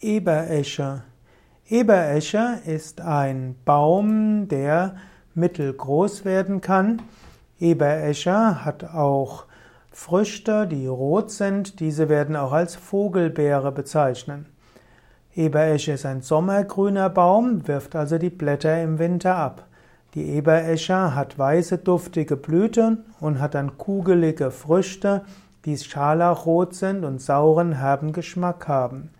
Eberesche. Eberesche ist ein Baum, der mittelgroß werden kann. Eberesche hat auch Früchte, die rot sind. Diese werden auch als Vogelbeere bezeichnet. Eberesche ist ein sommergrüner Baum, wirft also die Blätter im Winter ab. Die Eberesche hat weiße, duftige Blüten und hat dann kugelige Früchte, die scharlachrot sind und sauren, herben Geschmack haben.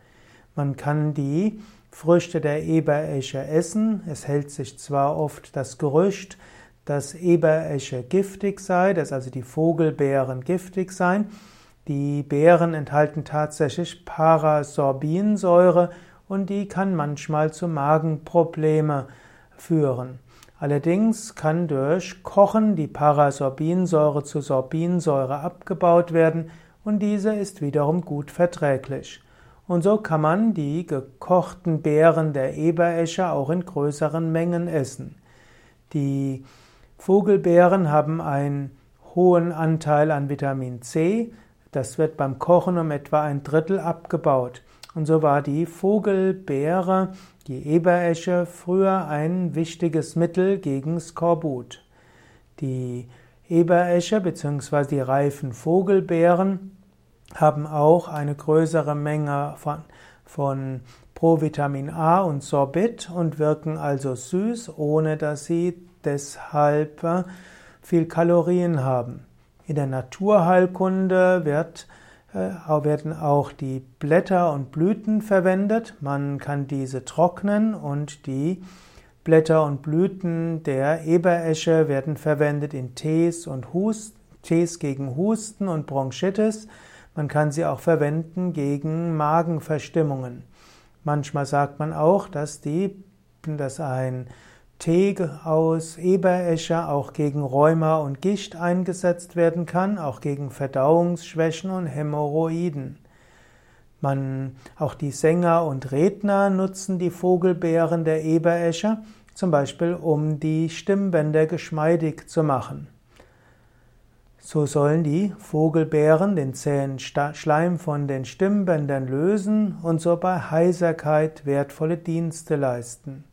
Man kann die Früchte der Eberesche essen. Es hält sich zwar oft das Gerücht, dass Eberesche giftig sei, dass also die Vogelbeeren giftig seien. Die Beeren enthalten tatsächlich Parasorbinsäure und die kann manchmal zu Magenprobleme führen. Allerdings kann durch Kochen die Parasorbinsäure zu Sorbinsäure abgebaut werden und diese ist wiederum gut verträglich. Und so kann man die gekochten Beeren der Eberesche auch in größeren Mengen essen. Die Vogelbeeren haben einen hohen Anteil an Vitamin C. Das wird beim Kochen um etwa ein Drittel abgebaut. Und so war die Vogelbeere, die Eberesche, früher ein wichtiges Mittel gegen Skorbut. Die Eberesche bzw. die reifen Vogelbeeren haben auch eine größere Menge von, von Provitamin A und Sorbit und wirken also süß, ohne dass sie deshalb äh, viel Kalorien haben. In der Naturheilkunde wird, äh, werden auch die Blätter und Blüten verwendet. Man kann diese trocknen und die Blätter und Blüten der Eberesche werden verwendet in Tees und Hust, Tees gegen Husten und Bronchitis. Man kann sie auch verwenden gegen Magenverstimmungen. Manchmal sagt man auch, dass, die, dass ein Tee aus Eberesche auch gegen Rheuma und Gicht eingesetzt werden kann, auch gegen Verdauungsschwächen und Hämorrhoiden. Man, auch die Sänger und Redner nutzen die Vogelbeeren der Eberesche, zum Beispiel um die Stimmbänder geschmeidig zu machen. So sollen die Vogelbeeren den zähen Schleim von den Stimmbändern lösen und so bei Heiserkeit wertvolle Dienste leisten.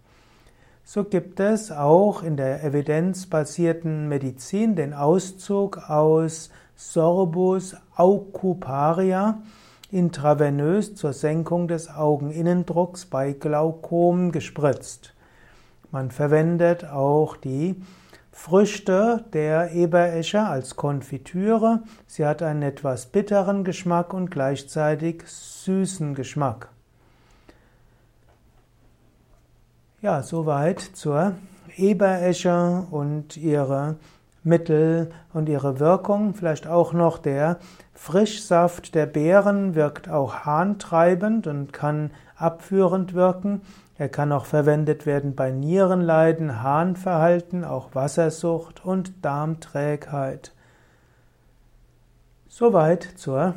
So gibt es auch in der evidenzbasierten Medizin den Auszug aus Sorbus aucuparia intravenös zur Senkung des Augeninnendrucks bei Glaukom gespritzt. Man verwendet auch die Früchte der Eberesche als Konfitüre. Sie hat einen etwas bitteren Geschmack und gleichzeitig süßen Geschmack. Ja, soweit zur Eberesche und ihre Mittel und ihre Wirkung. Vielleicht auch noch der Frischsaft der Beeren wirkt auch harntreibend und kann abführend wirken. Er kann auch verwendet werden bei Nierenleiden, Harnverhalten, auch Wassersucht und Darmträgheit. Soweit zur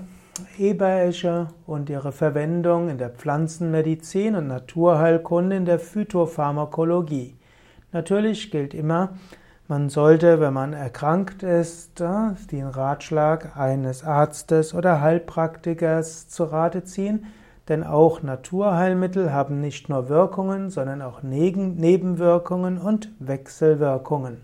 Eberesche und ihre Verwendung in der Pflanzenmedizin und Naturheilkunde in der Phytopharmakologie. Natürlich gilt immer, man sollte, wenn man erkrankt ist, den Ratschlag eines Arztes oder Heilpraktikers zu Rate ziehen, denn auch Naturheilmittel haben nicht nur Wirkungen, sondern auch Nebenwirkungen und Wechselwirkungen.